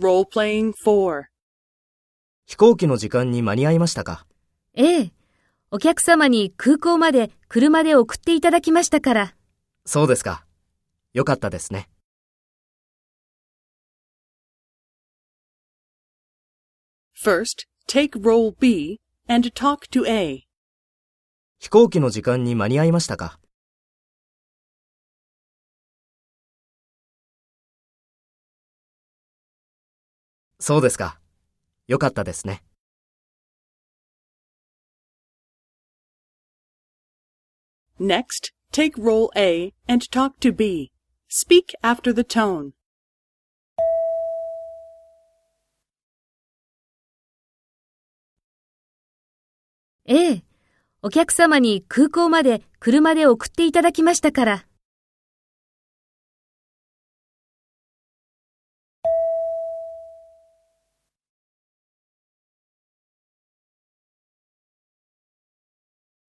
Role-playing 4. 飛行機の時間に間に合いましたか？ええ。お客様に空港まで車で送っていただきましたから。そうですか。よかったですね。First, take role B and talk to A. 飛行機の時間に間に合いましたか？そうですか。よかったですね。Next, take role A and talk to B. Speak after the tone. ええ。お客様に空港まで車で送っていただきましたから。